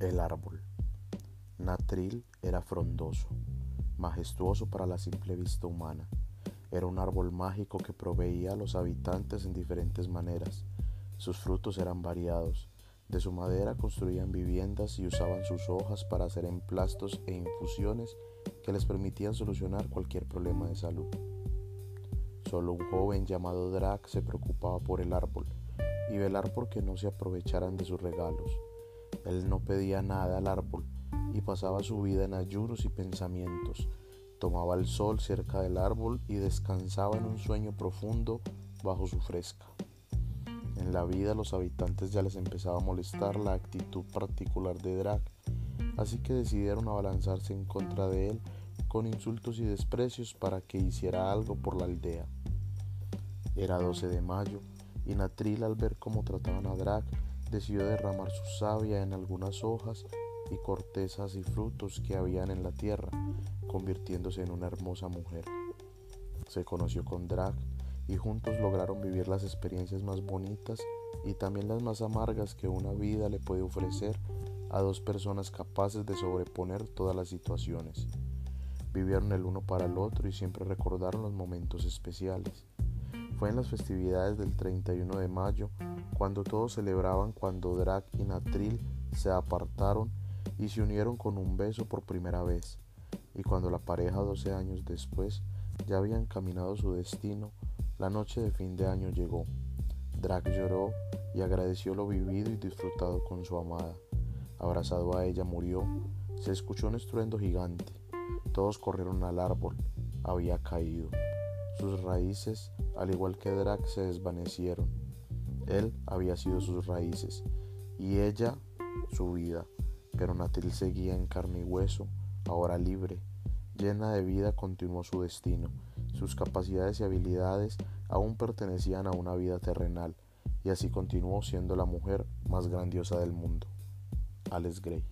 El árbol. Natril era frondoso, majestuoso para la simple vista humana. Era un árbol mágico que proveía a los habitantes en diferentes maneras. Sus frutos eran variados. De su madera construían viviendas y usaban sus hojas para hacer emplastos e infusiones que les permitían solucionar cualquier problema de salud. Solo un joven llamado Drac se preocupaba por el árbol y velar porque no se aprovecharan de sus regalos. Él no pedía nada al árbol y pasaba su vida en ayunos y pensamientos. Tomaba el sol cerca del árbol y descansaba en un sueño profundo bajo su fresca. En la vida los habitantes ya les empezaba a molestar la actitud particular de Drac, así que decidieron abalanzarse en contra de él con insultos y desprecios para que hiciera algo por la aldea. Era 12 de mayo y Natril al ver cómo trataban a Drac decidió derramar su savia en algunas hojas y cortezas y frutos que habían en la tierra, convirtiéndose en una hermosa mujer. Se conoció con Drac y juntos lograron vivir las experiencias más bonitas y también las más amargas que una vida le puede ofrecer a dos personas capaces de sobreponer todas las situaciones. Vivieron el uno para el otro y siempre recordaron los momentos especiales. Fue en las festividades del 31 de mayo cuando todos celebraban cuando Drac y Natril se apartaron y se unieron con un beso por primera vez, y cuando la pareja 12 años después ya habían caminado su destino, la noche de fin de año llegó. Drac lloró y agradeció lo vivido y disfrutado con su amada. Abrazado a ella murió, se escuchó un estruendo gigante. Todos corrieron al árbol, había caído. Sus raíces, al igual que Drac, se desvanecieron. Él había sido sus raíces y ella su vida, pero Natil seguía en carne y hueso, ahora libre. Llena de vida continuó su destino. Sus capacidades y habilidades aún pertenecían a una vida terrenal, y así continuó siendo la mujer más grandiosa del mundo. Alex Gray